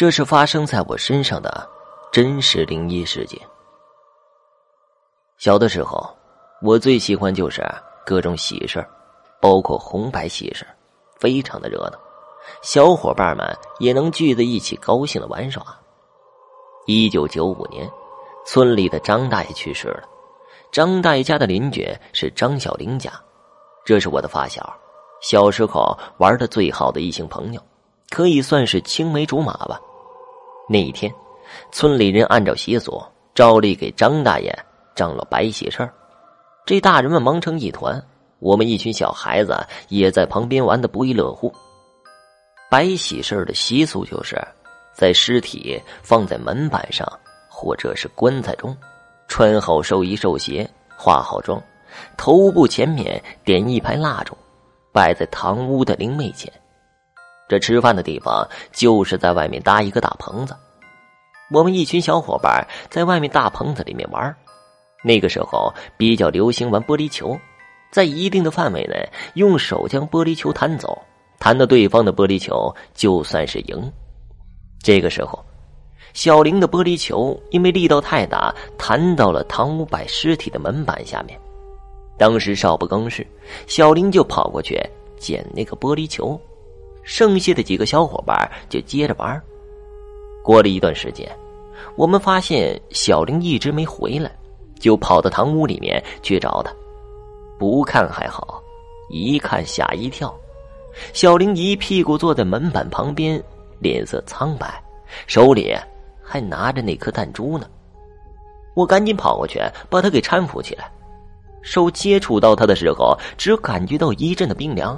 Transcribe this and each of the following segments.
这是发生在我身上的真实灵异事件。小的时候，我最喜欢就是各种喜事包括红白喜事非常的热闹，小伙伴们也能聚在一起高兴的玩耍。一九九五年，村里的张大爷去世了。张大爷家的邻居是张小玲家，这是我的发小，小时候玩的最好的异性朋友，可以算是青梅竹马吧。那一天，村里人按照习俗，照例给张大爷张罗白喜事儿这大人们忙成一团，我们一群小孩子也在旁边玩的不亦乐乎。白喜事儿的习俗就是，在尸体放在门板上或者是棺材中。穿好寿衣寿鞋，化好妆，头部前面点一排蜡烛，摆在堂屋的灵位前。这吃饭的地方就是在外面搭一个大棚子。我们一群小伙伴在外面大棚子里面玩。那个时候比较流行玩玻璃球，在一定的范围内，用手将玻璃球弹走，弹到对方的玻璃球就算是赢。这个时候。小玲的玻璃球因为力道太大，弹到了堂屋摆尸体的门板下面。当时少不更事，小玲就跑过去捡那个玻璃球，剩下的几个小伙伴就接着玩。过了一段时间，我们发现小玲一直没回来，就跑到堂屋里面去找她。不看还好，一看吓一跳。小玲一屁股坐在门板旁边，脸色苍白，手里。还拿着那颗弹珠呢，我赶紧跑过去把她给搀扶起来。手接触到他的时候，只感觉到一阵的冰凉，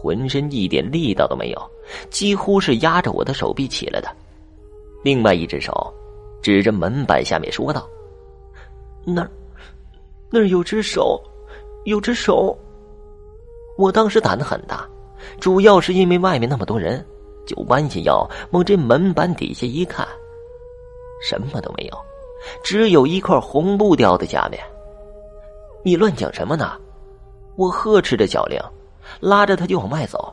浑身一点力道都没有，几乎是压着我的手臂起来的。另外一只手指着门板下面说道：“那儿，那儿有只手，有只手。”我当时胆子很大，主要是因为外面那么多人，就弯下腰往这门板底下一看。什么都没有，只有一块红布掉在下面。你乱讲什么呢？我呵斥着小玲，拉着他就往外走。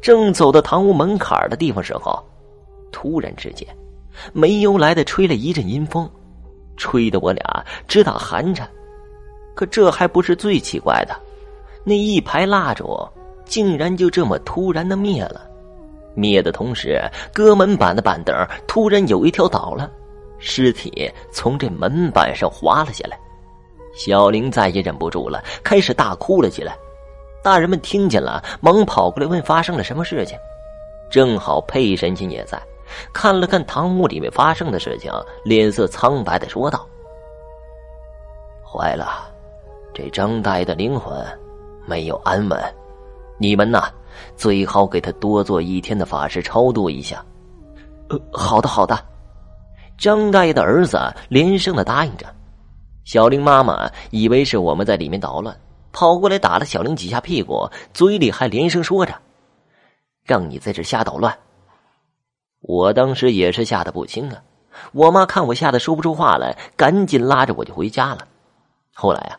正走到堂屋门槛的地方时候，突然之间，没由来的吹了一阵阴风，吹得我俩直打寒颤。可这还不是最奇怪的，那一排蜡烛竟然就这么突然的灭了。灭的同时，搁门板的板凳突然有一条倒了。尸体从这门板上滑了下来，小玲再也忍不住了，开始大哭了起来。大人们听见了，忙跑过来问发生了什么事情。正好佩神仙也在，看了看堂屋里面发生的事情，脸色苍白的说道：“坏了，这张大爷的灵魂没有安稳，你们呐，最好给他多做一天的法事超度一下。”“呃，好的，好的。”张大爷的儿子连声的答应着，小玲妈妈以为是我们在里面捣乱，跑过来打了小玲几下屁股，嘴里还连声说着：“让你在这瞎捣乱。”我当时也是吓得不轻啊！我妈看我吓得说不出话来，赶紧拉着我就回家了。后来啊，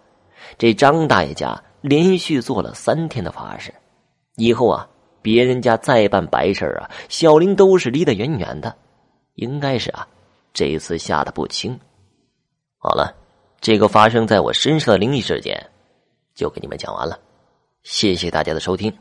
这张大爷家连续做了三天的法事，以后啊，别人家再办白事啊，小玲都是离得远远的，应该是啊。这一次吓得不轻。好了，这个发生在我身上的灵异事件，就给你们讲完了。谢谢大家的收听。